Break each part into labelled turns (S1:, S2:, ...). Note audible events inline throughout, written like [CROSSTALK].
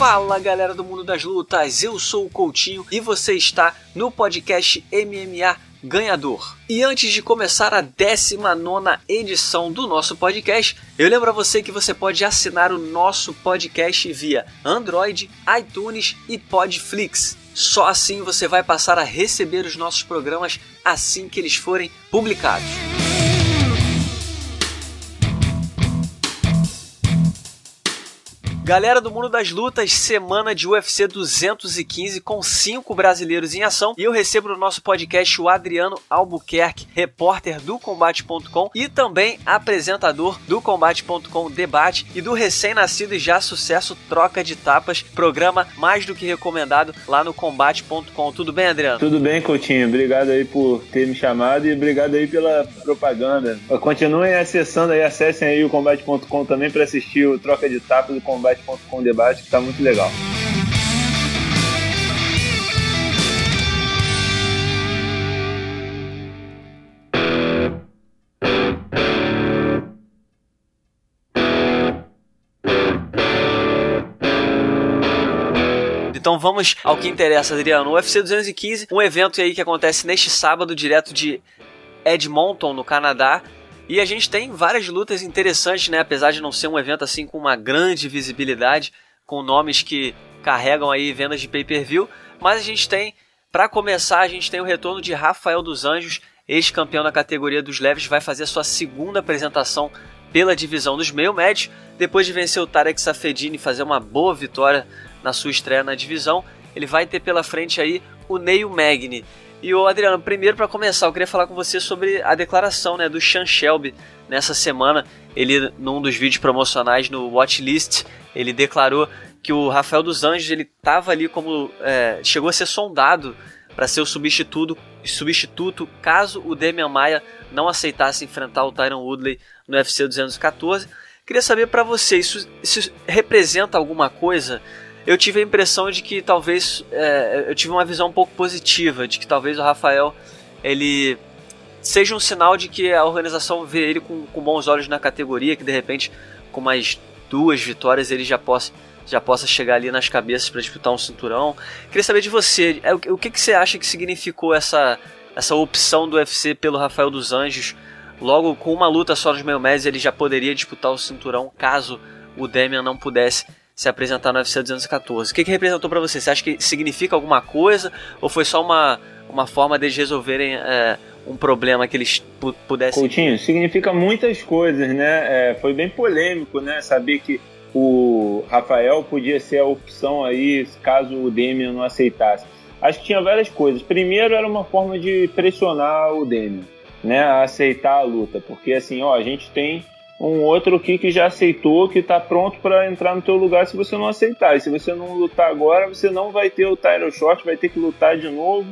S1: Fala galera do mundo das lutas, eu sou o Coutinho e você está no podcast MMA Ganhador. E antes de começar a 19 edição do nosso podcast, eu lembro a você que você pode assinar o nosso podcast via Android, iTunes e Podflix. Só assim você vai passar a receber os nossos programas assim que eles forem publicados. Galera do mundo das lutas, semana de UFC 215 com cinco brasileiros em ação. E eu recebo no nosso podcast o Adriano Albuquerque, repórter do Combate.com e também apresentador do Combate.com Debate e do recém-nascido e já sucesso Troca de Tapas, programa mais do que recomendado lá no Combate.com. Tudo bem, Adriano?
S2: Tudo bem, Coutinho. Obrigado aí por ter me chamado e obrigado aí pela propaganda. Continuem acessando aí, acessem aí o Combate.com também para assistir o Troca de Tapas do Combate com debate que está muito legal.
S1: Então vamos ao que interessa, Adriano. O UFC 215, um evento aí que acontece neste sábado, direto de Edmonton, no Canadá. E a gente tem várias lutas interessantes, né? Apesar de não ser um evento assim com uma grande visibilidade, com nomes que carregam aí vendas de pay-per-view, mas a gente tem, para começar, a gente tem o retorno de Rafael dos Anjos, ex-campeão na categoria dos leves, vai fazer sua segunda apresentação pela divisão dos meio médios, depois de vencer o Tarek Safedini e fazer uma boa vitória na sua estreia na divisão, ele vai ter pela frente aí o Neil Magny. E o Adriano, primeiro para começar, eu queria falar com você sobre a declaração né, do Sean Shelby nessa semana. Ele, num dos vídeos promocionais no Watchlist, ele declarou que o Rafael dos Anjos ele estava ali como é, chegou a ser sondado para ser o substituto, substituto caso o Demian Maia não aceitasse enfrentar o Tyron Woodley no UFC 214. Queria saber para você, isso, isso representa alguma coisa eu tive a impressão de que talvez é, eu tive uma visão um pouco positiva de que talvez o Rafael ele seja um sinal de que a organização vê ele com, com bons olhos na categoria, que de repente com mais duas vitórias ele já possa já possa chegar ali nas cabeças para disputar um cinturão. Queria saber de você, é, o que, que você acha que significou essa, essa opção do UFC pelo Rafael dos Anjos? Logo com uma luta só nos meio médios ele já poderia disputar o cinturão caso o Demian não pudesse se apresentar no UFC 214. O que, que representou para você? Você acha que significa alguma coisa ou foi só uma, uma forma de resolverem é, um problema que eles pudessem...
S2: Coutinho, significa muitas coisas, né? É, foi bem polêmico, né? Saber que o Rafael podia ser a opção aí caso o Demian não aceitasse. Acho que tinha várias coisas. Primeiro era uma forma de pressionar o Demian, né, a aceitar a luta, porque assim, ó, a gente tem um outro aqui que já aceitou, que está pronto para entrar no teu lugar se você não aceitar. E se você não lutar agora, você não vai ter o title shot, vai ter que lutar de novo.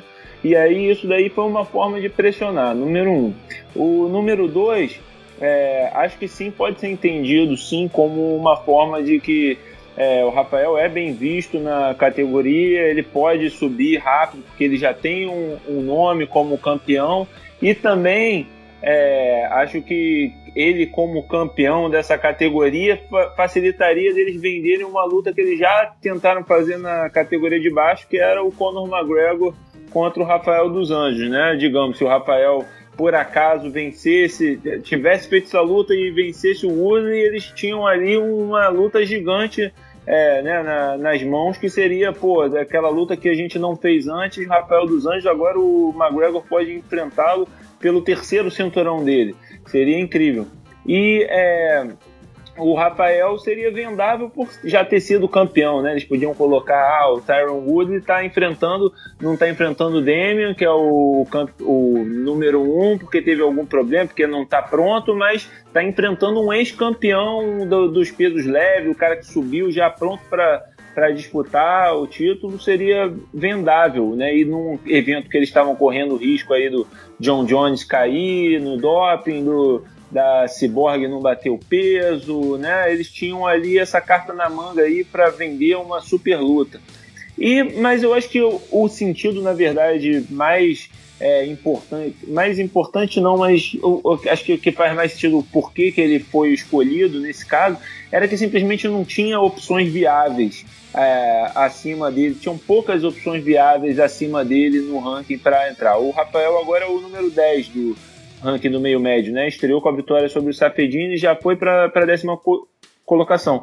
S2: E aí isso daí foi uma forma de pressionar, número um. O número dois, é, acho que sim pode ser entendido sim como uma forma de que é, o Rafael é bem visto na categoria, ele pode subir rápido porque ele já tem um, um nome como campeão e também é, acho que ele, como campeão dessa categoria, facilitaria eles venderem uma luta que eles já tentaram fazer na categoria de baixo, que era o Conor McGregor contra o Rafael dos Anjos, né? Digamos, se o Rafael por acaso vencesse, tivesse feito essa luta e vencesse o Woodley, eles tinham ali uma luta gigante é, né, na, nas mãos, que seria, pô, aquela luta que a gente não fez antes, Rafael dos Anjos, agora o McGregor pode enfrentá-lo pelo terceiro cinturão dele. Seria incrível. E é, o Rafael seria vendável por já ter sido campeão, né? Eles podiam colocar ah, o Tyron Wood está enfrentando, não está enfrentando o Damian, que é o, o número um, porque teve algum problema, porque não está pronto, mas está enfrentando um ex-campeão do, dos pesos leves, o cara que subiu já pronto para para disputar o título seria vendável, né? E num evento que eles estavam correndo risco aí do John Jones cair no doping, do, da Cyborg não bater o peso, né? Eles tinham ali essa carta na manga aí para vender uma super luta. E, mas eu acho que o, o sentido, na verdade, mais é, importante, mais importante não, mas eu, eu, acho que o que faz mais sentido o porquê que ele foi escolhido nesse caso, era que simplesmente não tinha opções viáveis é, acima dele, tinham poucas opções viáveis acima dele no ranking para entrar. O Rafael agora é o número 10 do ranking do meio médio, né? Estreou com a vitória sobre o Safedini e já foi para a décima co colocação.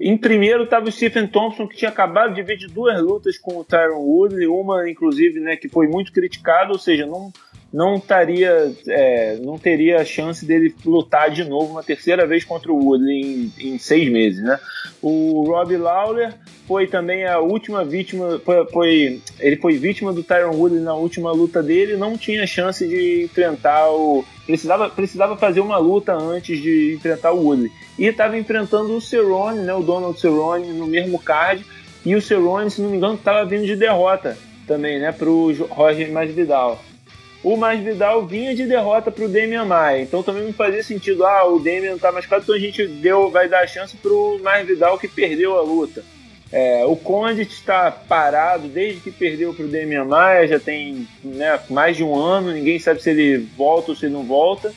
S2: Em primeiro estava o Stephen Thompson, que tinha acabado de vir de duas lutas com o Tyron Woodley, uma inclusive né, que foi muito criticada, ou seja, não, não, taria, é, não teria a chance dele lutar de novo uma terceira vez contra o Woodley em, em seis meses. Né? O Rob Lawler foi também a última vítima, foi, foi, ele foi vítima do Tyron Woodley na última luta dele, não tinha chance de enfrentar o. Precisava, precisava fazer uma luta antes de enfrentar o Woodley. E estava enfrentando o Cerrone, né, o Donald Cerrone, no mesmo card. E o Cerrone, se não me engano, estava vindo de derrota também, né, para o Roger Masvidal o Masvidal vinha de derrota para o Damian Maia. Então também não fazia sentido, ah, o Damian está machucado, então a gente deu, vai dar a chance para o Masvidal que perdeu a luta. É, o Condit está parado desde que perdeu para o Damian Maia, já tem né, mais de um ano, ninguém sabe se ele volta ou se não volta.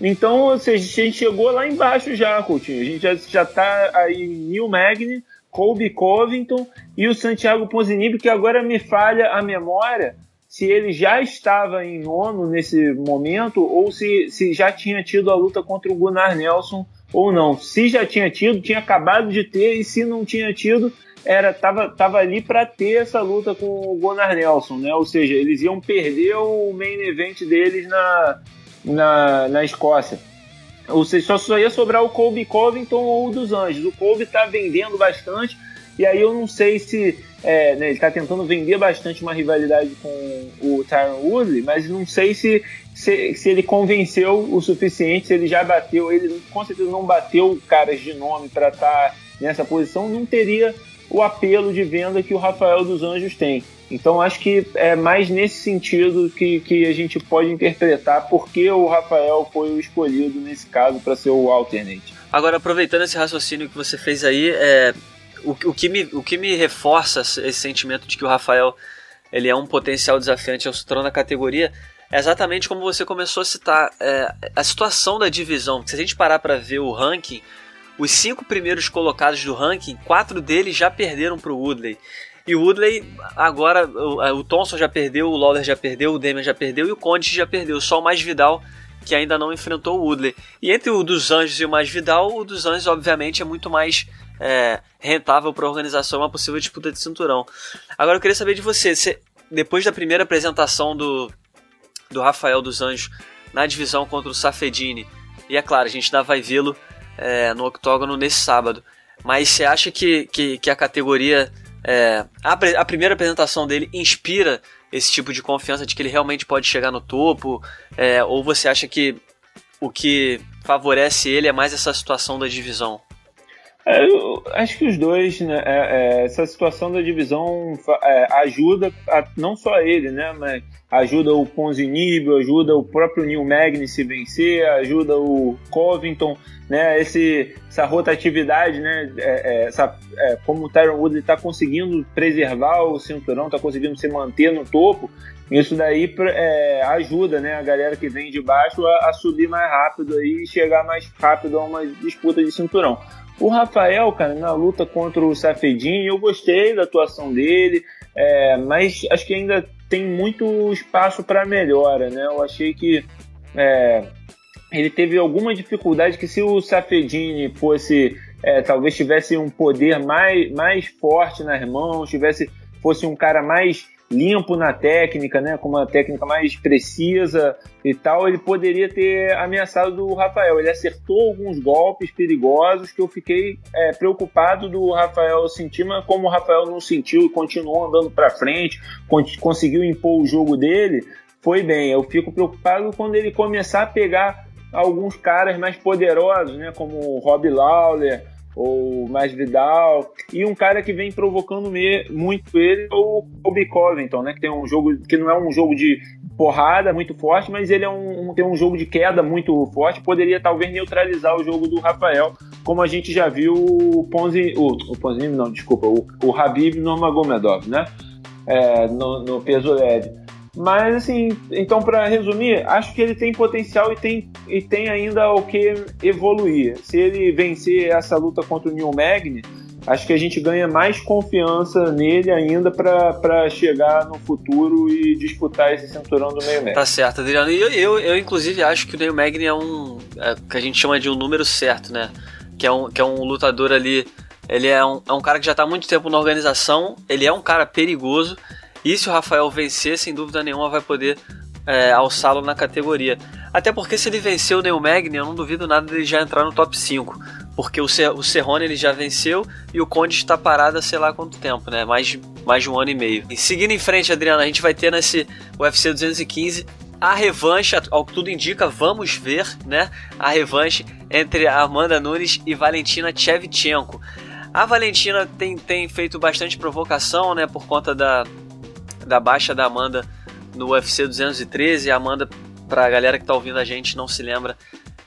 S2: Então, ou seja, a gente chegou lá embaixo já, Coutinho. A gente já, já tá aí Neil Magny, Colby Covington e o Santiago Ponzinibbio, que agora me falha a memória, se ele já estava em nono nesse momento ou se, se já tinha tido a luta contra o Gunnar Nelson ou não. Se já tinha tido, tinha acabado de ter, e se não tinha tido, era tava, tava ali para ter essa luta com o Gunnar Nelson, né? Ou seja, eles iam perder o main event deles na, na, na Escócia. Ou seja, só, só ia sobrar o Colby Covington ou o dos Anjos. O Colby está vendendo bastante, e aí eu não sei se é, né, ele está tentando vender bastante uma rivalidade com o Tyron Woodley, mas não sei se, se, se, ele convenceu o suficiente, se ele já bateu, ele com certeza não bateu caras de nome para estar tá nessa posição, não teria o apelo de venda que o Rafael dos Anjos tem. Então acho que é mais nesse sentido que, que a gente pode interpretar porque o Rafael foi o escolhido nesse caso para ser o alternate.
S1: Agora, aproveitando esse raciocínio que você fez aí, é, o, o, que me, o que me reforça esse sentimento de que o Rafael ele é um potencial desafiante ao trono na categoria é exatamente como você começou a citar é, a situação da divisão. Se a gente parar para ver o ranking, os cinco primeiros colocados do ranking, quatro deles já perderam para o Woodley. E o Woodley, agora, o, o Thompson já perdeu, o Lawler já perdeu, o Damian já perdeu e o Conte já perdeu. Só o mais Vidal que ainda não enfrentou o Woodley. E entre o dos Anjos e o mais Vidal, o dos Anjos, obviamente, é muito mais é, rentável para a organização uma possível disputa de cinturão. Agora eu queria saber de você, você, depois da primeira apresentação do, do Rafael dos Anjos na divisão contra o Safedini, e é claro, a gente ainda vai vê-lo é, no octógono nesse sábado, mas você acha que, que, que a categoria, é, a, a primeira apresentação dele inspira esse tipo de confiança de que ele realmente pode chegar no topo, é, ou você acha que o que favorece ele é mais essa situação da divisão?
S2: É, eu acho que os dois, né? É, é, essa situação da divisão é, ajuda a, não só ele, né? Mas ajuda o Ponzinibio, ajuda o próprio Neil Magny se vencer, ajuda o Covington, né? Esse, essa rotatividade, né? É, é, essa, como o Tyron Woodley está conseguindo preservar o cinturão, está conseguindo se manter no topo, isso daí ajuda, né? A galera que vem de baixo a, a subir mais rápido aí e chegar mais rápido a uma disputa de cinturão. O Rafael, cara, na luta contra o Safedin, eu gostei da atuação dele, é, mas acho que ainda tem muito espaço para melhora, né? Eu achei que é, ele teve alguma dificuldade que se o Safedini fosse, é, talvez tivesse um poder mais, mais forte nas mãos, tivesse fosse um cara mais limpo na técnica, né, com uma técnica mais precisa e tal, ele poderia ter ameaçado o Rafael. Ele acertou alguns golpes perigosos que eu fiquei é, preocupado do Rafael sentir, mas como o Rafael não sentiu e continuou andando para frente, conseguiu impor o jogo dele, foi bem. Eu fico preocupado quando ele começar a pegar alguns caras mais poderosos, né, como o Rob Lawler, ou mais Vidal, e um cara que vem provocando muito ele é o Kobe Covington, né, que tem um jogo que não é um jogo de porrada muito forte, mas ele é um, tem um jogo de queda muito forte, poderia talvez neutralizar o jogo do Rafael, como a gente já viu o Ponzi, o, o Ponzi, não, desculpa, o, o Habib Nurmagomedov, né, é, no, no peso leve. Mas, assim, então, para resumir, acho que ele tem potencial e tem, e tem ainda o que evoluir. Se ele vencer essa luta contra o Neil Magny, acho que a gente ganha mais confiança nele ainda para chegar no futuro e disputar esse cinturão do meio médio.
S1: Tá certo, Adriano. E eu, eu, eu, inclusive, acho que o Neil Magny é um. É, que a gente chama de um número certo, né? Que é um, que é um lutador ali. Ele é um, é um cara que já está há muito tempo na organização, ele é um cara perigoso e se o Rafael vencer, sem dúvida nenhuma vai poder é, alçá-lo na categoria. Até porque se ele vencer o Neil Magny, eu não duvido nada dele já entrar no top 5. Porque o, o Cerrone ele já venceu e o Conde está parado há sei lá quanto tempo, né? Mais, mais de um ano e meio. E seguindo em frente, Adriana, a gente vai ter nesse UFC 215 a revanche, ao que tudo indica, vamos ver, né? A revanche entre Amanda Nunes e Valentina Shevchenko. A Valentina tem, tem feito bastante provocação, né? Por conta da, da baixa da Amanda no UFC 213. A Amanda, pra galera que tá ouvindo a gente, não se lembra,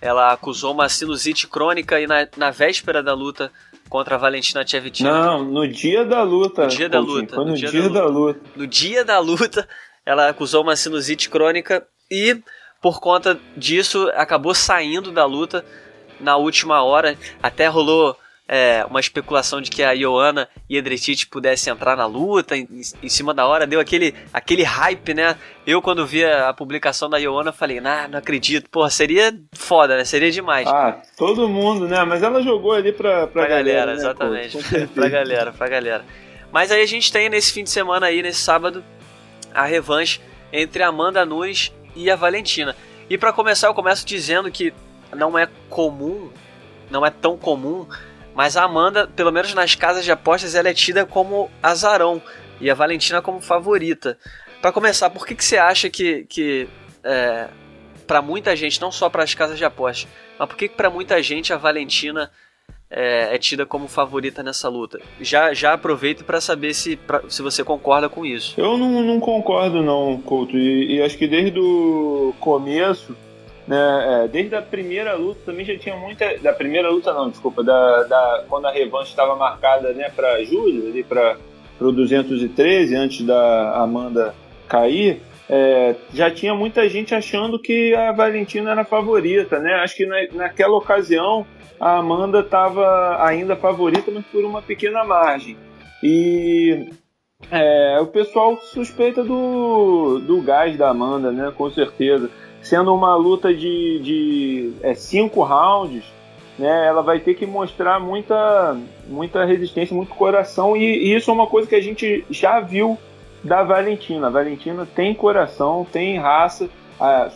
S1: ela acusou uma sinusite crônica e na, na véspera da luta contra a Valentina Shevchenko.
S2: Não, no dia da luta.
S1: No dia da luta.
S2: Foi no, no dia, dia, da, luta. da luta.
S1: No dia da luta, ela acusou uma sinusite crônica e, por conta disso, acabou saindo da luta na última hora. Até rolou é, uma especulação de que a Ioana e Edretite pudessem entrar na luta em, em, cima da hora, deu aquele, aquele hype, né? Eu, quando vi a publicação da Ioana, falei, nah, não acredito, porra, seria foda, né? Seria demais.
S2: Ah, todo mundo, né? Mas ela jogou ali pra,
S1: pra,
S2: pra galera. galera
S1: né, exatamente, [LAUGHS] pra galera, pra galera. Mas aí a gente tem nesse fim de semana aí, nesse sábado, a revanche entre a Amanda Nunes e a Valentina. E para começar, eu começo dizendo que não é comum, não é tão comum mas a Amanda, pelo menos nas casas de apostas, ela é tida como azarão e a Valentina como favorita. Para começar, por que, que você acha que, que é, para muita gente, não só para as casas de apostas, mas por que, que para muita gente a Valentina é, é, tida como favorita nessa luta? Já, já aproveito para saber se, pra, se você concorda com isso.
S2: Eu não, não concordo não, Couto, e, e acho que desde o começo né, é, desde a primeira luta também já tinha muita. Da primeira luta, não, desculpa, da, da quando a revanche estava marcada né, para julho, ali para o 213, antes da Amanda cair. É, já tinha muita gente achando que a Valentina era a favorita, né? Acho que na, naquela ocasião a Amanda estava ainda favorita, mas por uma pequena margem. E é, o pessoal suspeita do, do gás da Amanda, né? Com certeza sendo uma luta de, de é, cinco rounds, né, ela vai ter que mostrar muita, muita resistência, muito coração, e, e, isso é uma coisa que a gente já viu da Valentina. A Valentina tem coração, tem raça,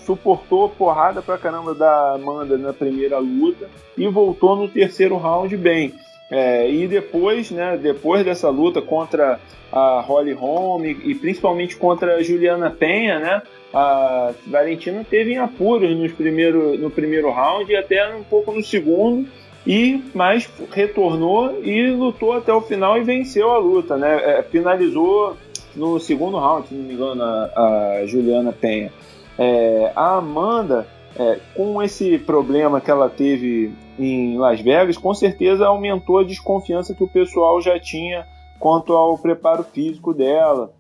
S2: suportou porrada pra caramba da Amanda na primeira luta e voltou no terceiro round bem. É, e depois, né, depois dessa luta contra a Holly Holm e principalmente contra a Juliana Penha, né, a Valentina teve em apuros nos primeiro, no primeiro round e até um pouco no segundo, e mas retornou e lutou até o final e venceu a luta, né? É, finalizou no segundo round, se não me engano, a, a Juliana Penha. É, a Amanda, é, com esse problema que ela teve em Las Vegas, com certeza aumentou a desconfiança que o pessoal já tinha quanto ao preparo físico dela.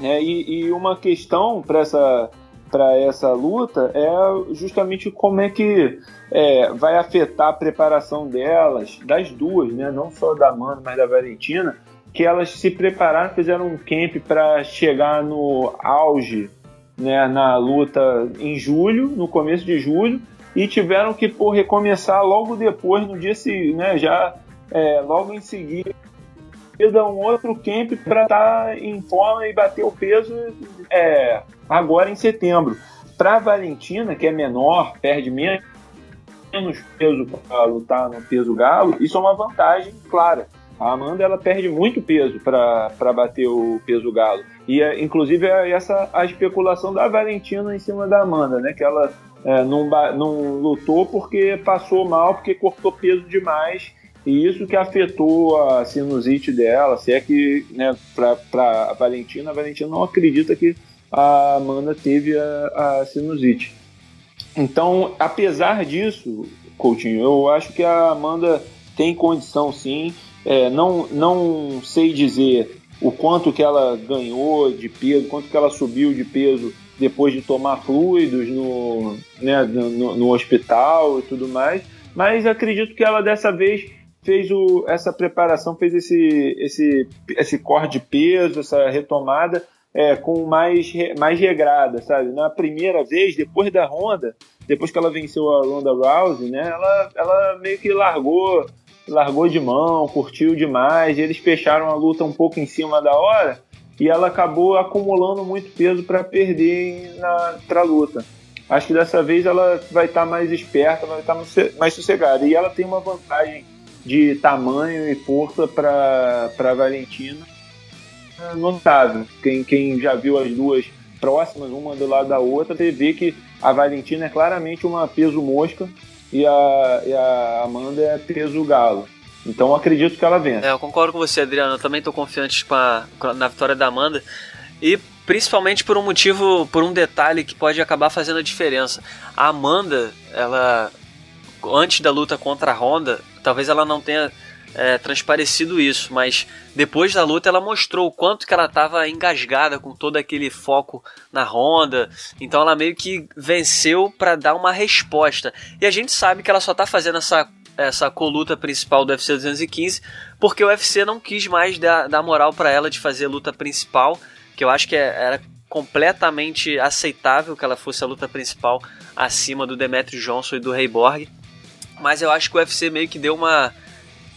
S2: É, e, e, uma questão para essa, essa luta é justamente como é que é, vai afetar a preparação delas, das duas, né? não só da Amanda, mas da Valentina, que elas se prepararam, fizeram um camp para chegar no auge né, na luta em julho, no começo de julho, e tiveram que por recomeçar logo depois, no dia seguinte, né, já é, logo em seguida um outro camp para estar tá em forma e bater o peso é, agora em setembro. Para a Valentina, que é menor, perde menos peso para lutar no peso galo, isso é uma vantagem clara. A Amanda ela perde muito peso para bater o peso galo. E é, inclusive é essa a especulação da Valentina em cima da Amanda, né? Que ela é, não, não lutou porque passou mal, porque cortou peso demais e isso que afetou a sinusite dela, se é que, né, para a Valentina, a Valentina não acredita que a Amanda teve a, a sinusite. Então, apesar disso, Coutinho, eu acho que a Amanda tem condição sim. É, não, não sei dizer o quanto que ela ganhou de peso, quanto que ela subiu de peso depois de tomar fluidos no, né, no, no hospital e tudo mais. Mas acredito que ela dessa vez fez o, essa preparação, fez esse, esse, esse corte de peso, essa retomada é, com mais, mais regrada, sabe? Na primeira vez, depois da Honda, depois que ela venceu a Ronda Rousey, né? Ela, ela meio que largou, largou de mão, curtiu demais. eles fecharam a luta um pouco em cima da hora e ela acabou acumulando muito peso para perder na pra luta. Acho que dessa vez ela vai estar tá mais esperta, vai estar tá mais sossegada. E ela tem uma vantagem de tamanho e força para a Valentina é notável. Quem, quem já viu as duas próximas, uma do lado da outra, você vê que a Valentina é claramente uma peso mosca e a, e a Amanda é peso galo. Então acredito que ela vença.
S1: É, eu concordo com você, Adriano. Eu também estou confiante com a, na vitória da Amanda. E principalmente por um motivo, por um detalhe que pode acabar fazendo a diferença. A Amanda, ela antes da luta contra a Honda, talvez ela não tenha é, transparecido isso, mas depois da luta ela mostrou o quanto que ela estava engasgada com todo aquele foco na Honda. Então ela meio que venceu para dar uma resposta. E a gente sabe que ela só está fazendo essa essa coluta principal do UFC 215 porque o UFC não quis mais dar, dar moral para ela de fazer luta principal, que eu acho que é, era completamente aceitável que ela fosse a luta principal acima do Demetrius Johnson e do Rei Borg. Mas eu acho que o UFC meio que deu uma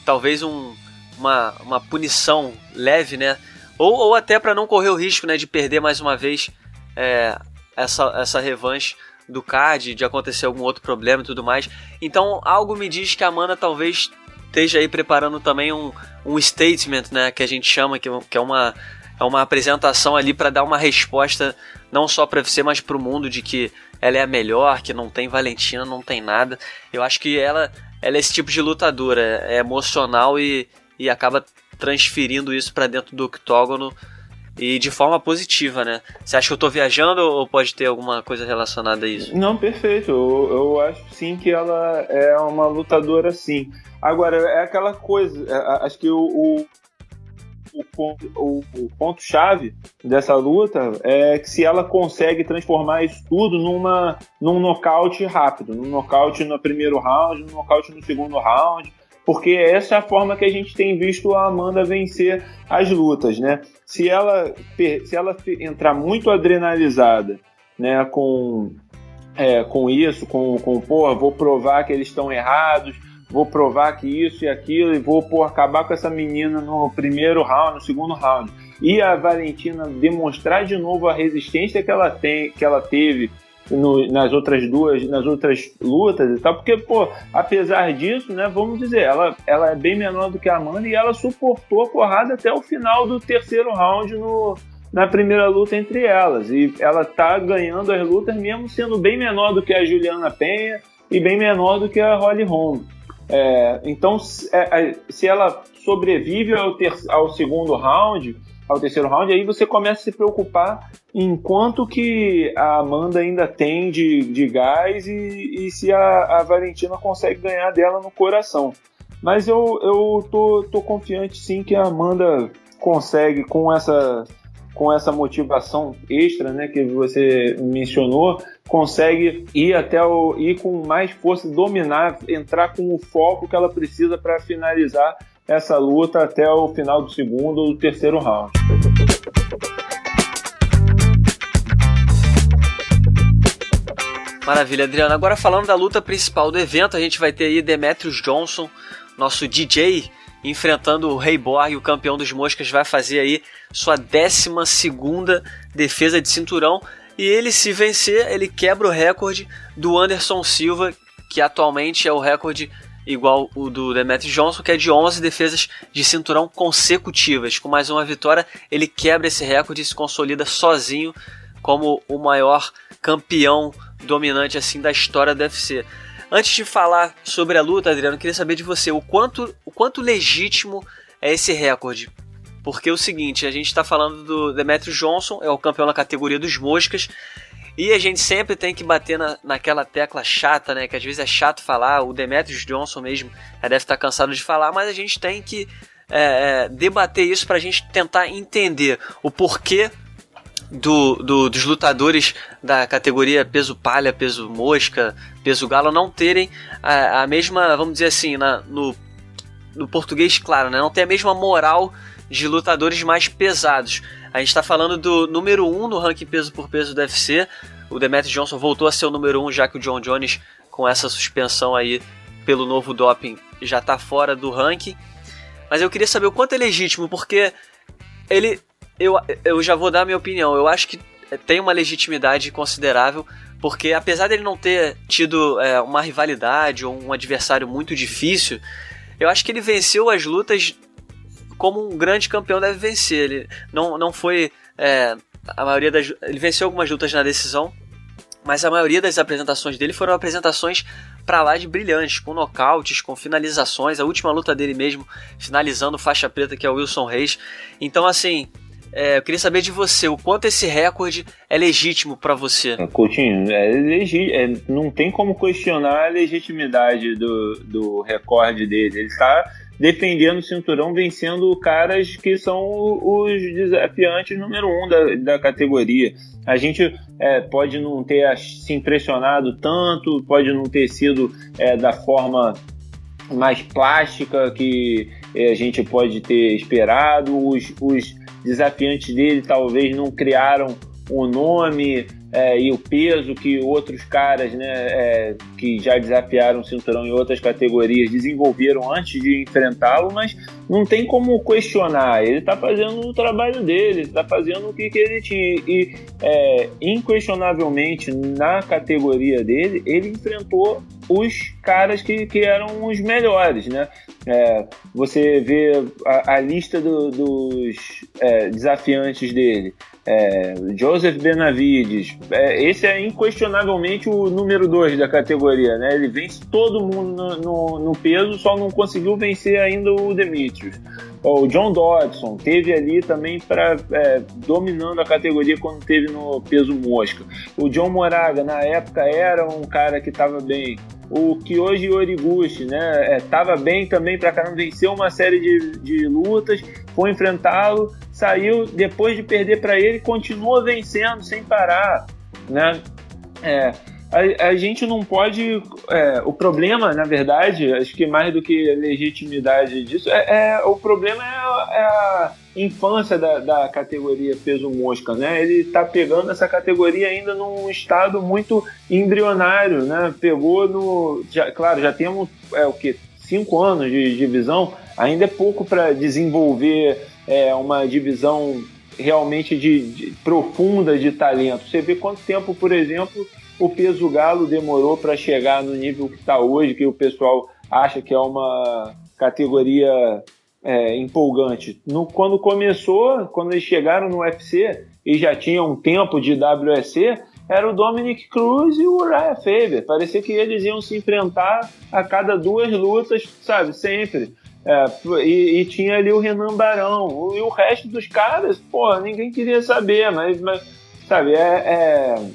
S1: talvez um, uma, uma punição leve, né? Ou, ou até para não correr o risco né, de perder mais uma vez é, essa, essa revanche do card, de acontecer algum outro problema e tudo mais. Então algo me diz que a Amanda talvez esteja aí preparando também um, um statement, né? Que a gente chama, que, que é uma, é uma apresentação ali para dar uma resposta não só para você, mas para o mundo de que ela é a melhor, que não tem Valentina, não tem nada. Eu acho que ela ela é esse tipo de lutadora, é emocional e, e acaba transferindo isso para dentro do octógono e de forma positiva, né? Você acha que eu tô viajando ou pode ter alguma coisa relacionada a isso?
S2: Não, perfeito. Eu, eu acho sim que ela é uma lutadora sim. Agora, é aquela coisa, é, acho que o, o o ponto, o, o ponto chave dessa luta é que se ela consegue transformar isso tudo numa, num nocaute rápido, num nocaute no primeiro round, num nocaute no segundo round, porque essa é a forma que a gente tem visto a Amanda vencer as lutas, né? Se ela, se ela entrar muito adrenalizada, né, com, é, com isso, com, com pô, vou provar que eles estão errados, vou provar que isso e aquilo e vou pô, acabar com essa menina no primeiro round, no segundo round. E a Valentina demonstrar de novo a resistência que ela tem, que ela teve no, nas outras duas, nas outras lutas e tal, porque pô, apesar disso, né, vamos dizer, ela, ela é bem menor do que a Amanda e ela suportou a porrada até o final do terceiro round no na primeira luta entre elas. E ela tá ganhando as lutas mesmo sendo bem menor do que a Juliana Penha e bem menor do que a Holly Holm. É, então, se, é, é, se ela sobrevive ao, ter, ao segundo round, ao terceiro round, aí você começa a se preocupar em quanto que a Amanda ainda tem de, de gás e, e se a, a, Valentina consegue ganhar dela no coração. Mas eu, eu tô, tô confiante sim que a Amanda consegue com essa com essa motivação extra, né, que você mencionou, consegue ir até o ir com mais força, dominar, entrar com o foco que ela precisa para finalizar essa luta até o final do segundo ou do terceiro round.
S1: Maravilha, Adriano. Agora falando da luta principal do evento, a gente vai ter aí Demetrius Johnson, nosso DJ, enfrentando o Rei Borg, o campeão dos moscas, vai fazer aí sua 12 defesa de cinturão. E ele, se vencer, ele quebra o recorde do Anderson Silva, que atualmente é o recorde igual o do Demetrius Johnson, que é de 11 defesas de cinturão consecutivas. Com mais uma vitória, ele quebra esse recorde e se consolida sozinho como o maior campeão dominante assim da história do UFC. Antes de falar sobre a luta, Adriano, queria saber de você o quanto, o quanto legítimo é esse recorde. Porque é o seguinte, a gente está falando do Demetrius Johnson, é o campeão na categoria dos moscas, e a gente sempre tem que bater na, naquela tecla chata, né? Que às vezes é chato falar, o Demetrius Johnson mesmo já deve estar cansado de falar, mas a gente tem que é, é, debater isso para a gente tentar entender o porquê do, do, dos lutadores da categoria peso palha, peso mosca, peso galo não terem a, a mesma, vamos dizer assim, na, no, no português claro, né? não tem a mesma moral de lutadores mais pesados. A gente está falando do número 1 um no ranking peso por peso do UFC. O Demetrius Johnson voltou a ser o número 1, um, já que o John Jones, com essa suspensão aí pelo novo doping, já está fora do ranking. Mas eu queria saber o quanto é legítimo, porque ele. Eu, eu já vou dar a minha opinião. Eu acho que tem uma legitimidade considerável, porque apesar dele não ter tido é, uma rivalidade ou um adversário muito difícil, eu acho que ele venceu as lutas como um grande campeão deve vencer. Ele não, não foi. É, a maioria das. Ele venceu algumas lutas na decisão, mas a maioria das apresentações dele foram apresentações para lá de brilhantes, com nocautes, com finalizações. A última luta dele mesmo, finalizando faixa preta, que é o Wilson Reis. Então, assim, é, eu queria saber de você, o quanto esse recorde é legítimo para você?
S2: Coutinho, é legi é, não tem como questionar a legitimidade do, do recorde dele. Ele está defendendo o cinturão, vencendo caras que são os desafiantes número um da, da categoria. A gente é, pode não ter se impressionado tanto, pode não ter sido é, da forma mais plástica que é, a gente pode ter esperado. Os, os desafiantes dele talvez não criaram o nome é, e o peso que outros caras né, é, que já desafiaram o cinturão em outras categorias desenvolveram antes de enfrentá-lo, mas não tem como questionar. Ele está fazendo o trabalho dele, está fazendo o que, que ele tinha. E, é, inquestionavelmente, na categoria dele, ele enfrentou os caras que, que eram os melhores, né? É, você vê a, a lista do, dos é, desafiantes dele é, Joseph Benavides, é, esse é inquestionavelmente o número 2 da categoria, né? Ele vence todo mundo no, no, no, peso, só não conseguiu vencer ainda o Demetrius. O John Dodson teve ali também para é, dominando a categoria quando teve no peso mosca. O John Moraga na época era um cara que estava bem o Kyoji Origuchi, né? Estava é, bem também para caramba, venceu uma série de, de lutas, foi enfrentá-lo, saiu depois de perder para ele, continua vencendo sem parar, né? É, a, a, gente não pode. É, o problema, na verdade, acho que mais do que a legitimidade disso, é, é o problema é a, é infância da, da, categoria peso mosca, né? Ele está pegando essa categoria ainda num estado muito embrionário, né? Pegou no, já, claro, já temos é o que cinco anos de divisão, ainda é pouco para desenvolver é, uma divisão realmente de, de, profunda de talento. Você vê quanto tempo, por exemplo, o peso galo demorou para chegar no nível que está hoje, que o pessoal acha que é uma categoria é, empolgante. No, quando começou, quando eles chegaram no UFC e já tinha um tempo de WSC, era o Dominic Cruz e o Uriah Faber. Parecia que eles iam se enfrentar a cada duas lutas, sabe, sempre. É, e, e, tinha ali o Renan Barão. E o resto dos caras, pô, ninguém queria saber, mas, mas sabe, é, é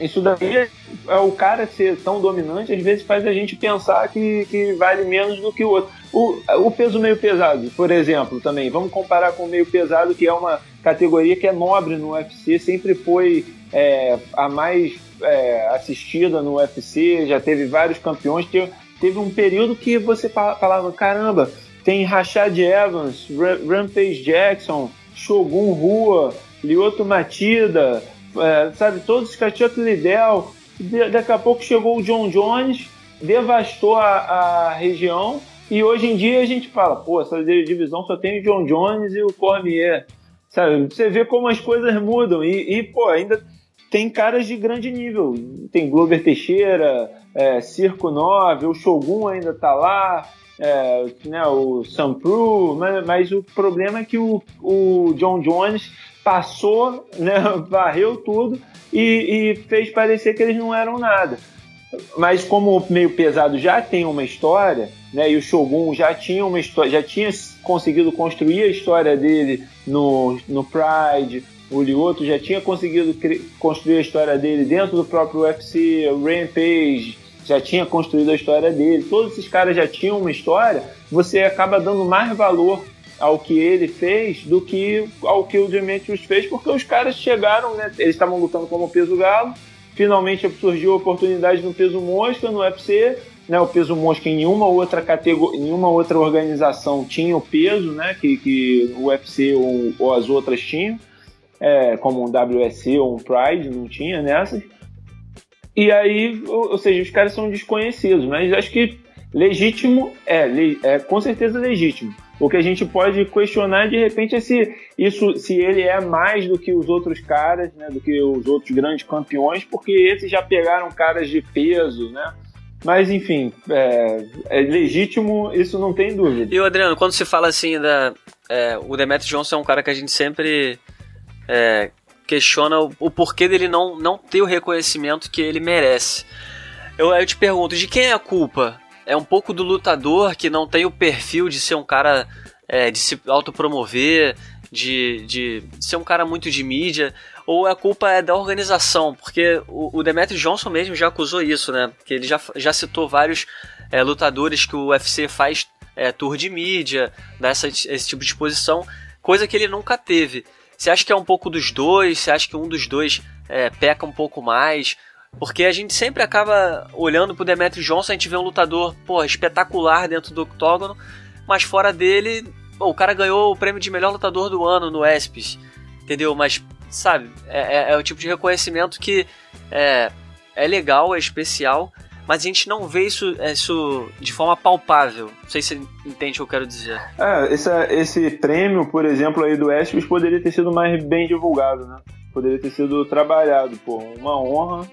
S2: isso daí é o cara ser tão dominante, às vezes faz a gente pensar que, que vale menos do que o outro. O, o peso meio pesado, por exemplo, também. Vamos comparar com o meio pesado, que é uma categoria que é nobre no UFC, sempre foi é, a mais é, assistida no UFC, já teve vários campeões. Teve, teve um período que você falava: caramba, tem Rashad Evans, Rampage Jackson, Shogun Rua, Lyoto Matida é, sabe, todos os Catiato Lidel. Daqui a pouco chegou o John Jones, devastou a, a, região. E hoje em dia a gente fala, pô, essa divisão só tem o John Jones e o Cormier. Sabe? Você vê como as coisas mudam. E, e pô, ainda tem caras de grande nível. Tem Glover Teixeira, é, Circo 9, o Shogun ainda tá lá. É, né, o Sam Pru, mas, mas, o problema é que o, o John Jones passou, né, [LAUGHS] varreu tudo e, e, fez parecer que eles não eram nada. Mas como o meio pesado já tem uma história, né, e o Shogun já tinha uma história, já tinha conseguido construir a história dele no, no Pride, o Lioto já tinha conseguido construir a história dele dentro do próprio UFC, o Rampage, já tinha construído a história dele, todos esses caras já tinham uma história, você acaba dando mais valor ao que ele fez do que ao que o Demetrius fez, porque os caras chegaram, né? Eles estavam lutando como peso galo, finalmente surgiu a oportunidade no peso mosca, no UFC, né? O peso mosca em nenhuma outra categoria, nenhuma outra organização tinha o peso, né? Que, que o UFC ou, ou as outras tinham, é, como um WSC ou um Pride, não tinha nessas. E aí, ou, ou seja, os caras são desconhecidos, mas acho que legítimo é, é com certeza legítimo. O que a gente pode questionar de repente é se isso, se ele é mais do que os outros caras, né, do que os outros grandes campeões, porque esses já pegaram caras de peso, né? Mas enfim, é, é legítimo, isso não tem dúvida.
S1: E o Adriano, quando se fala assim da, é, o Demetrius Johnson é um cara que a gente sempre é, questiona o, o, porquê dele não, não ter o reconhecimento que ele merece. Eu, eu te pergunto, de quem é a culpa? é um pouco do lutador que não tem o perfil de ser um cara é, de se autopromover, de, de ser um cara muito de mídia, ou a culpa é da organização, porque o, o Johnson mesmo já acusou isso, né? Que ele já, já citou vários é, lutadores que o UFC faz é, tour de mídia, dá esse tipo de exposição, coisa que ele nunca teve. Você acha que é um pouco dos dois? Você acha que um dos dois é, peca um pouco mais? Porque a gente sempre acaba olhando pro Demetrius Johnson, a gente vê um lutador, pô, espetacular dentro do octógono, mas fora dele, o cara ganhou o prêmio de melhor lutador do ano no ESPYs, entendeu? Mas, sabe, é, é, é o tipo de reconhecimento que é, é legal, é especial, mas a gente não vê isso, isso de forma palpável. Não sei se entende o que eu quero dizer.
S2: É, esse, esse prêmio, por exemplo, aí do ESPYs poderia ter sido mais bem divulgado, né? Poderia ter sido trabalhado, pô, uma honra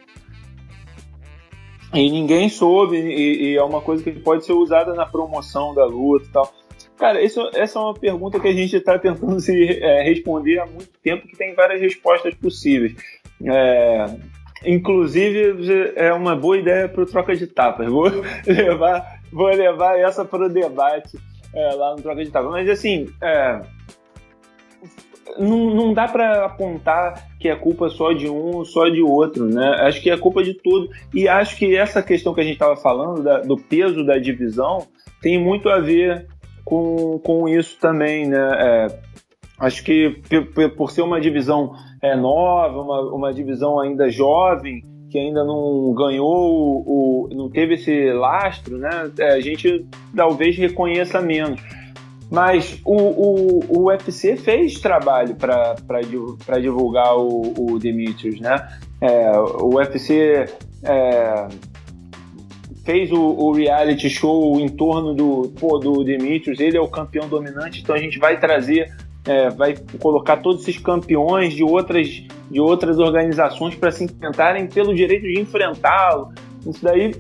S2: e ninguém soube, e, e, é uma coisa que pode ser usada na promoção da luta e tal. Cara, isso, essa é uma pergunta que a gente está tentando se é, responder há muito tempo, que tem várias respostas possíveis. É, inclusive, é uma boa ideia para o troca de tapas. Vou [LAUGHS] levar, vou levar essa para o debate é, lá no troca de tapas. Mas assim, é, não, não dá para apontar que é culpa só de um ou só de outro, né? Acho que é culpa de tudo. E acho que essa questão que a gente estava falando, da, do peso da divisão, tem muito a ver com, com isso também, né? É, acho que por ser uma divisão é, nova, uma, uma divisão ainda jovem, que ainda não ganhou o, não teve esse lastro, né? É, a gente talvez reconheça menos. Mas o, o, o UFC fez trabalho para divulgar o, o Demetrius, né? É, o UFC é, fez o, o, reality show em torno do, pô, do Demetrius, ele é o campeão dominante, então a gente vai trazer, é, vai colocar todos esses campeões de outras, de outras organizações para se enfrentarem pelo direito de enfrentá-lo. Isso daí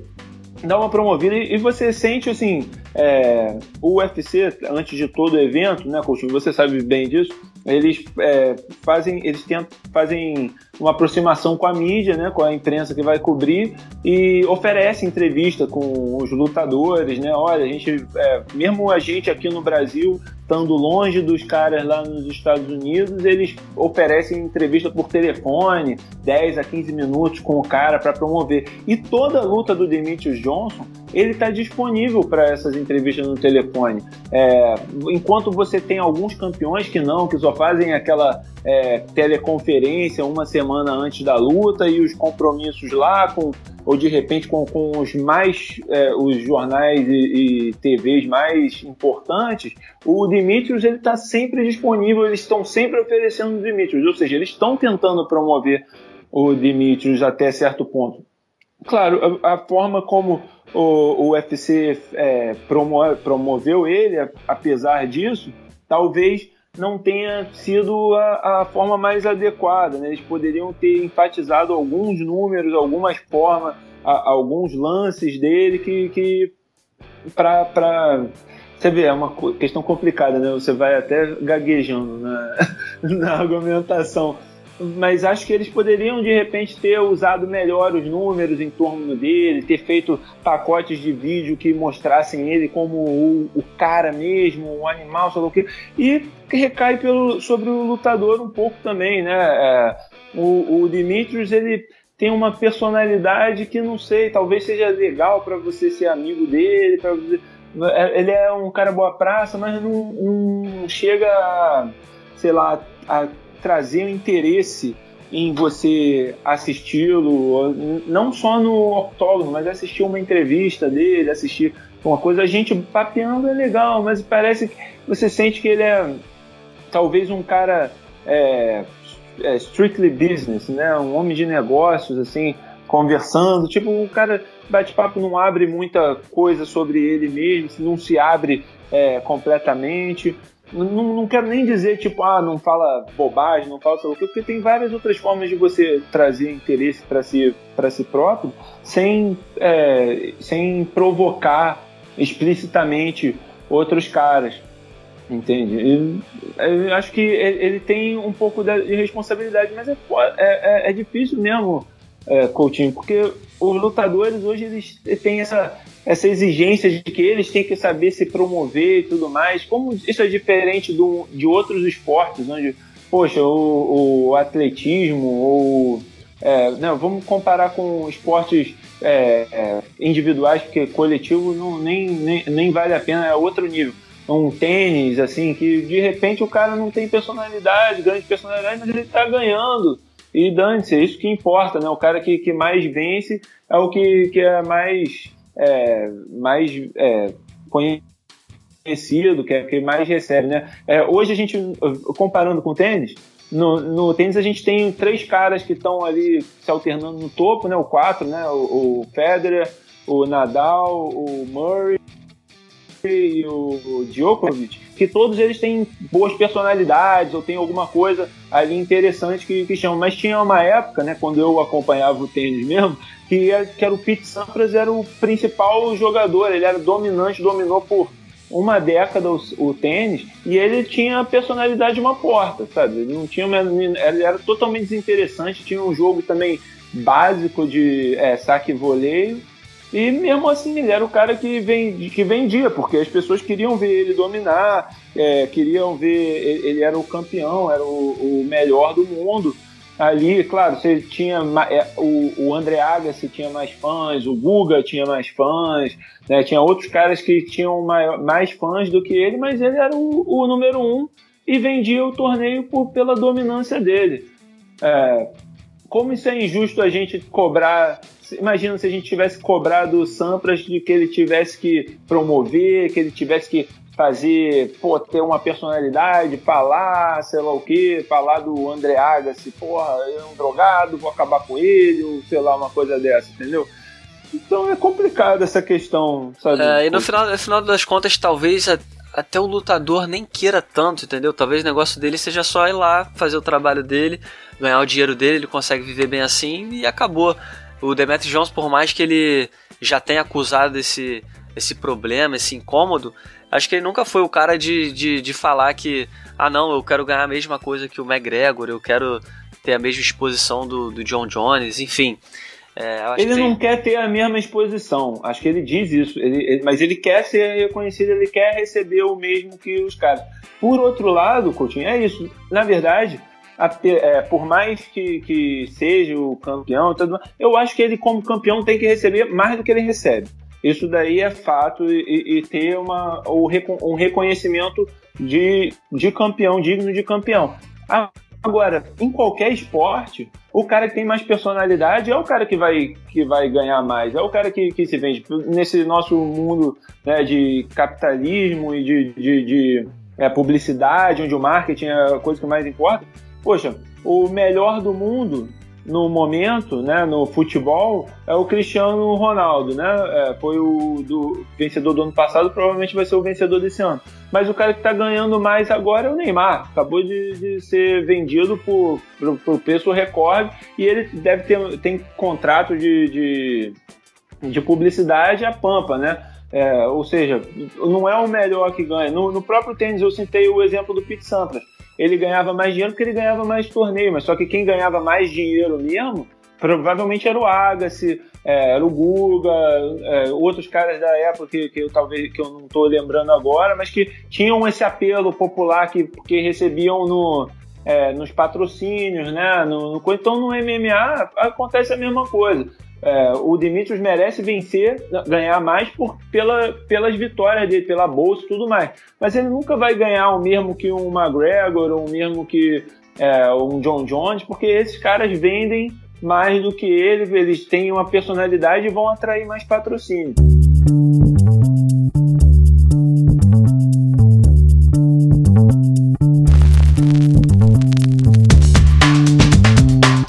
S2: dá uma promovida e, você sente assim é, o UFC, antes de todo evento, né, Coutinho, você sabe bem disso, eles é, fazem, eles tentam, fazem uma aproximação com a mídia, né, com a imprensa que vai cobrir e oferece entrevista com os lutadores, né? Olha, a gente, é, mesmo a gente aqui no Brasil, estando longe dos caras lá nos Estados Unidos, eles oferecem entrevista por telefone, 10 a 15 minutos com o cara para promover. E toda a luta do Demetrius Johnson, ele está disponível para essas entrevistas no telefone. É, enquanto você tem alguns campeões que não, que só fazem aquela é, teleconferência uma semana antes da luta e os compromissos lá com ou de repente com, com os mais é, os jornais e, e, TVs mais importantes, o Dimitrios ele está sempre disponível, eles estão sempre oferecendo o Dimitrios, ou seja, eles estão tentando promover o Dimitrios até certo ponto. Claro, a, a forma como o, o UFC é, promo, promoveu ele, apesar disso, talvez não tenha sido a, a forma mais adequada. Né? Eles poderiam ter enfatizado alguns números, algumas formas, a, alguns lances dele que, que para você vê, é uma questão complicada, né? Você vai até gaguejando na, [LAUGHS] na argumentação mas acho que eles poderiam de repente ter usado melhor os números em torno dele, ter feito pacotes de vídeo que mostrassem ele como o, o cara mesmo, o animal, sei lá o que, e recai pelo, sobre o lutador um pouco também, né? É, o, o Dimitrios ele tem uma personalidade que não sei, talvez seja legal para você ser amigo dele, para é, ele é um cara boa praça, mas não, não chega, a, sei lá, a trazer um interesse em você assisti-lo, não só no octógono, mas assistir uma entrevista dele, assistir uma coisa. A gente papeando é legal, mas parece que você sente que ele é talvez um cara é, é, strictly business, né? Um homem de negócios, assim, conversando. Tipo, o cara bate-papo não abre muita coisa sobre ele mesmo, não se abre é, completamente. Não, não quero nem dizer, tipo, ah, não fala bobagem, não fala sei o porque tem várias outras formas de você trazer interesse para si, si próprio sem, é, sem provocar explicitamente outros caras. Entende? Eu acho que ele tem um pouco de responsabilidade, mas é, é, é, é difícil mesmo, é, Coutinho, porque os lutadores hoje eles têm essa, essa exigência de que eles têm que saber se promover e tudo mais. Como isso é diferente do, de outros esportes, onde, poxa, o, o atletismo ou. É, não, vamos comparar com esportes é, é, individuais, porque coletivo não, nem, nem, nem vale a pena, é outro nível um tênis, assim, que de repente o cara não tem personalidade, grande personalidade, mas ele tá ganhando. E dane-se, é isso que importa, né? O cara que, que mais vence é o que, que é mais, é, mais é, conhecido, que é que mais recebe, né? É, hoje a gente, comparando com o tênis, no, no tênis a gente tem três caras que estão ali se alternando no topo, né? O quatro, né? O, o Federer, o Nadal, o Murray e o Djokovic, que todos eles têm boas personalidades ou tem alguma coisa ali interessante que, que chamam. Mas tinha uma época, né, quando eu acompanhava o tênis mesmo, que era, que era o Pete Sampras era o principal jogador, ele era dominante, dominou por uma década o, o, tênis e ele tinha a personalidade de uma porta, sabe? Ele não tinha ele era totalmente desinteressante, tinha um jogo também básico de é, saque e voleio e mesmo assim, ele era o cara que, vem, que vendia, porque as pessoas queriam ver ele dominar, é, queriam ver. Ele era o campeão, era o, o melhor do mundo. Ali, claro, você tinha é, o, o André Agassi tinha mais fãs, o Guga tinha mais fãs, né? tinha outros caras que tinham mais, mais fãs do que ele, mas ele era o, o número um e vendia o torneio por, pela dominância dele. É, como isso é injusto a gente cobrar imagina se a gente tivesse cobrado o Sampras de que ele tivesse que promover, que ele tivesse que fazer, pô, ter uma personalidade, falar, sei lá o quê, falar do André Agassi, porra, é um drogado, vou acabar com ele, ou sei lá, uma coisa dessa, entendeu? Então é complicado essa questão, sabe?
S1: É, e no final, no final das contas, talvez até o lutador nem queira tanto, entendeu? Talvez o negócio dele seja só ir lá, fazer o trabalho dele, ganhar o dinheiro dele, ele consegue viver bem assim e acabou. O Demetri Jones, por mais que ele já tenha acusado esse, esse problema, esse incômodo, acho que ele nunca foi o cara de, de, de falar que, ah não, eu quero ganhar a mesma coisa que o McGregor, eu quero ter a mesma exposição do, do John Jones, enfim.
S2: É, ele não quer ter a mesma exposição, acho que ele diz isso, ele, ele, mas ele quer ser reconhecido, ele quer receber o mesmo que os caras. Por outro lado, Coutinho, é isso. Na verdade, é, por mais que, que seja o campeão, tudo, eu acho que ele, como campeão, tem que receber mais do que ele recebe. Isso daí é fato e, e ter uma, um reconhecimento de, de campeão, digno de campeão. Agora, em qualquer esporte, o cara que tem mais personalidade é o cara que vai, que vai ganhar mais, é o cara que, que se vende. Nesse nosso mundo né, de capitalismo e de, de, de é, publicidade, onde o marketing é a coisa que mais importa, poxa, o melhor do mundo no momento, né, no futebol, é o Cristiano Ronaldo, né? É, foi o do, vencedor do ano passado, provavelmente vai ser o vencedor desse ano. Mas o cara que está ganhando mais agora é o Neymar. Acabou de, de ser vendido por, por, por, preço recorde e ele deve ter tem contrato de, de, de publicidade a pampa, né? É, ou seja, não é o melhor que ganha. No, no próprio tênis eu citei o exemplo do Pete Sampras ele ganhava mais dinheiro porque ele ganhava mais torneio, mas só que quem ganhava mais dinheiro mesmo provavelmente era o Agassi, é, era o Guga, é, outros caras da época que, que, eu talvez que eu não estou lembrando agora, mas que tinham esse apelo popular que, que recebiam no, é, nos patrocínios, né? No, no, então no MMA acontece a mesma coisa. É, o Dimitrios merece vencer, ganhar mais por, pela, pelas vitórias dele, pela bolsa e tudo mais. Mas ele nunca vai ganhar o mesmo que um McGregor ou o mesmo que é, um John Jones, porque esses caras vendem mais do que ele, eles têm uma personalidade e vão atrair mais patrocínio.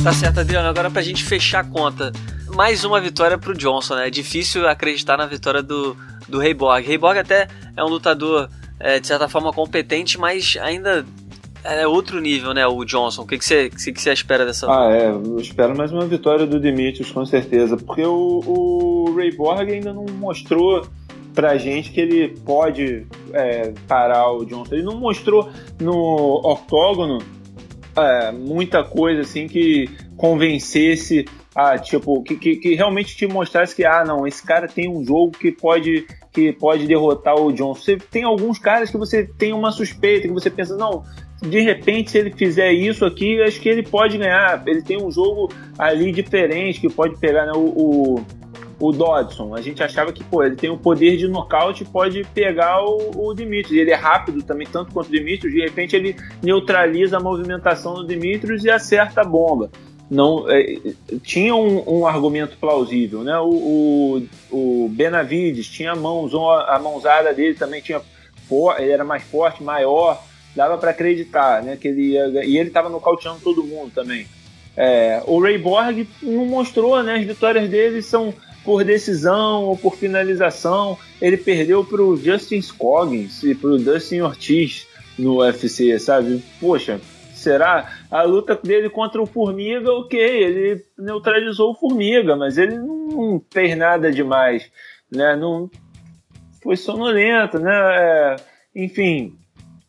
S1: Tá certo, Adriano. Agora pra gente fechar a conta. Mais uma vitória pro Johnson, né? É difícil acreditar na vitória do, do Rei Borg. Até é um lutador, é, de certa forma, competente, mas ainda é outro nível, né, o Johnson. O que, que, você, que, que você espera dessa
S2: Ah, é. Eu espero mais uma vitória do Dimitrios, com certeza. Porque o, o Ray Borg ainda não mostrou pra gente que ele pode é, parar o Johnson. Ele não mostrou no octógono é, muita coisa assim que convencesse a tipo que, que, que, realmente te mostrasse que ah não esse cara tem um jogo que pode que pode derrotar o Johnson. Você tem alguns caras que você tem uma suspeita que você pensa não de repente, se ele fizer isso aqui, acho que ele pode ganhar. Ele tem um jogo ali diferente que pode pegar né? o, o, o, Dodson. A gente achava que pô, ele tem o poder de nocaute pode pegar o, o Dimitrios. Ele é rápido também, tanto quanto o Dimitrios. De repente, ele neutraliza a movimentação do Dimitrios e acerta a bomba. Não, é, tinha um, um, argumento plausível, né? O, o, o Benavides tinha a mãozão, a mãozada dele também tinha ele era mais forte, maior dava para acreditar, né? Que ele ia, e ele estava nocauteando todo mundo também. É, o Ray Borg não mostrou, né? As vitórias dele são por decisão ou por finalização. Ele perdeu para o Justin Scoggins e para o Dustin Ortiz no UFC, sabe? Poxa, será? A luta dele contra o Formiga, ok, ele neutralizou o Formiga, mas ele não fez nada demais, né? Não foi sonolento, né? É, enfim,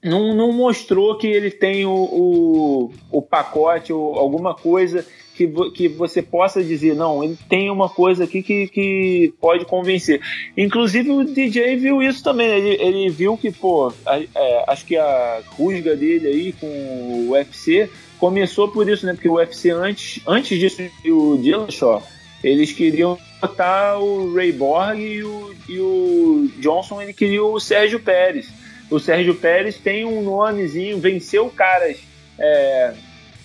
S2: não, não mostrou que ele tem o, o, o pacote ou alguma coisa que, que você possa dizer, não, ele tem uma coisa aqui que, que pode convencer. Inclusive o DJ viu isso também, ele, ele viu que, pô, a, é, acho que a rusga dele aí com o UFC começou por isso, né? Porque o UFC antes, antes disso, o Dillashaw, eles queriam botar o Ray Borg e o, e o Johnson, ele queria o Sérgio Pérez o Sérgio Pérez tem um nomezinho, venceu caras é,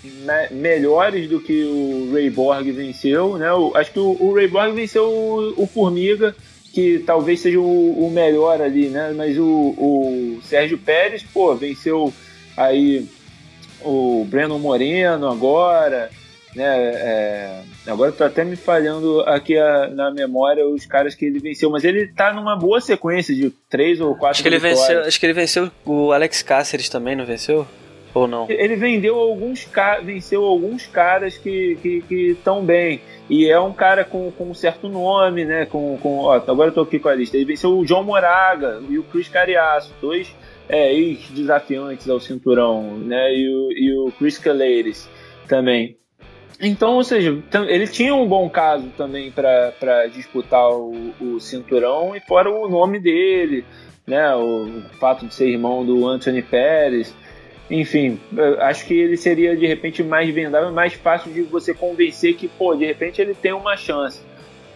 S2: me melhores do que o Ray Borg venceu, né? O, acho que o, o, Ray Borg venceu o, o Formiga, que talvez seja o, o, melhor ali, né? Mas o, o Sérgio Pérez, pô, venceu aí o Breno Moreno agora, né? É, agora tô até me falhando aqui a, na memória os caras que ele venceu, mas ele tá numa boa sequência de três ou quatro
S1: acho que ele venceu Acho que ele venceu o Alex Cáceres também, não venceu? Ou não?
S2: Ele vendeu alguns venceu alguns caras que estão bem. E é um cara com, com um certo nome, né? Com, com, ó, agora eu tô aqui com a lista. Ele venceu o João Moraga e o Chris Cariaço, dois é, ex-desafiantes ao cinturão, né? E o, e o Chris Caleres também. Então, ou seja, ele tinha um bom caso também para disputar o, o, cinturão e fora o nome dele, né? O, o, fato de ser irmão do Anthony Pérez. Enfim, acho que ele seria de repente mais vendável, mais fácil de você convencer que, pô, de repente ele tem uma chance.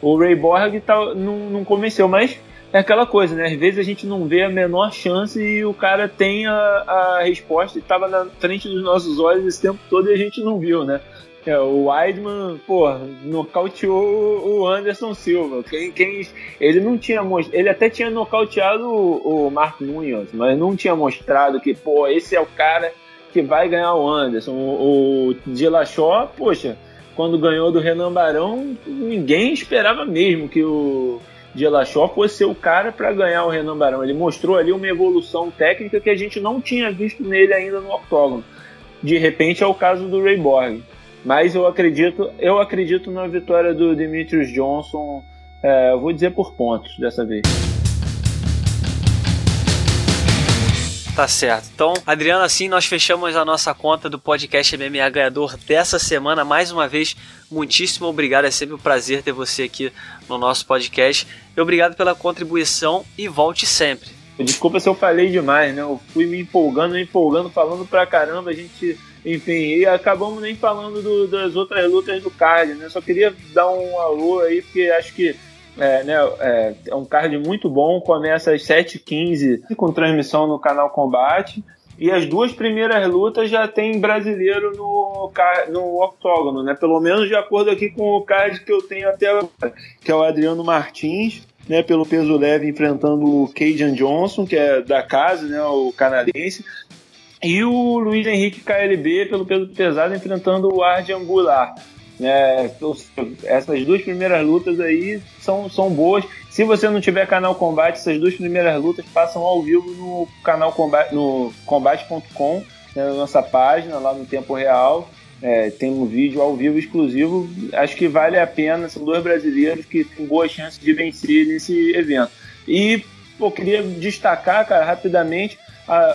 S2: O Ray Borg tá, não, não convenceu, mas é aquela coisa, né? Às vezes a gente não vê a menor chance e o cara tem a, a resposta e estava na frente dos nossos olhos esse tempo todo e a gente não viu, né? É, o Weidman, pô, nocauteou o Anderson Silva. Quem, quem, ele não tinha Ele até tinha nocauteado o, o Mark Nunes, mas não tinha mostrado que, pô, esse é o cara que vai ganhar o Anderson. O, o Dillashaw, poxa, quando ganhou do Renan Barão, ninguém esperava mesmo que o Dillashaw fosse ser o cara para ganhar o Renan Barão. Ele mostrou ali uma evolução técnica que a gente não tinha visto nele ainda no octógono. De repente é o caso do Ray Borg. Mas eu acredito, eu acredito na vitória do Demetrius Johnson. É, vou dizer por pontos dessa vez.
S1: Tá certo. Então, Adriano, assim nós fechamos a nossa conta do podcast MMA ganhador dessa semana. Mais uma vez, muitíssimo obrigado. É sempre um prazer ter você aqui no nosso podcast. E obrigado pela contribuição e volte sempre.
S2: Desculpa se eu falei demais, né? Eu fui me empolgando, me empolgando, falando pra caramba. A gente Enfim, e acabamos nem falando do, das outras lutas do card, né? Só queria dar um alô aí, porque acho que é, né, é, é um card muito bom, começa às 7h15 com transmissão no canal Combate. E as duas primeiras lutas já tem brasileiro no, no octógono, né? Pelo menos de acordo aqui com o card que eu tenho até agora, que é o Adriano Martins, né, pelo peso leve enfrentando o Cajun Johnson, que é da casa, né, o canadense, e o Luiz Henrique KLB pelo peso pesado enfrentando o Arde Angular. Né? Essas duas primeiras lutas aí são, são boas. Se você não tiver canal Combate, essas duas primeiras lutas passam ao vivo no canal no combate.com, né, na nossa página, lá no tempo real. É, tem um vídeo ao vivo exclusivo. Acho que vale a pena. São dois brasileiros que têm boa chance de vencer nesse evento. E pô, queria destacar, cara, rapidamente,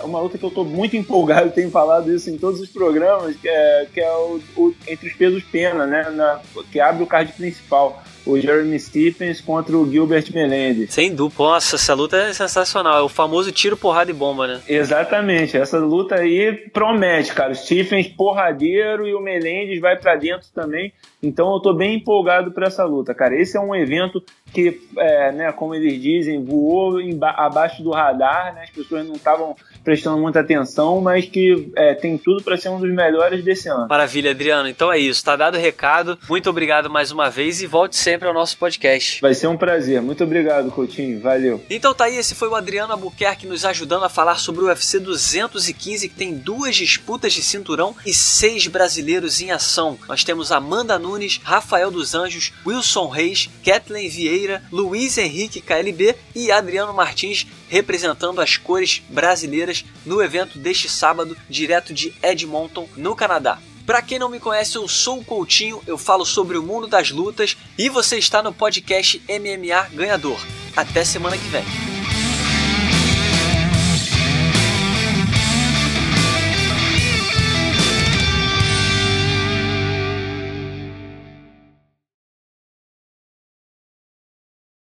S2: uma luta que eu estou muito empolgado, tenho falado isso em todos os programas, que é, que é o, o entre os pesos pena, né? Na, que abre o card principal o Jeremy Stephens contra o Gilbert Melendez.
S1: Sem dúvida. Nossa, essa luta é sensacional. É o famoso tiro, porrada e bomba, né?
S2: Exatamente. Essa luta aí promete, cara. O Stephens porradeiro e o Melendez vai para dentro também. Então eu tô bem empolgado para essa luta, cara. Esse é um evento que, é, né, como eles dizem, voou abaixo do radar, né? As pessoas não estavam prestando muita atenção, mas que é, tem tudo para ser um dos melhores desse ano.
S1: Maravilha, Adriano. Então é isso. Tá dado o recado. Muito obrigado mais uma vez e volte sempre ao nosso podcast.
S2: Vai ser um prazer. Muito obrigado, Coutinho. Valeu.
S1: Então tá aí. Esse foi o Adriano Albuquerque nos ajudando a falar sobre o UFC 215, que tem duas disputas de cinturão e seis brasileiros em ação. Nós temos Amanda Nunes, Rafael dos Anjos, Wilson Reis, Kathleen Vieira, Luiz Henrique KLB e Adriano Martins representando as cores brasileiras no evento deste sábado, direto de Edmonton, no Canadá. Para quem não me conhece, eu sou o Coutinho, eu falo sobre o mundo das lutas e você está no podcast MMA Ganhador. Até semana que vem.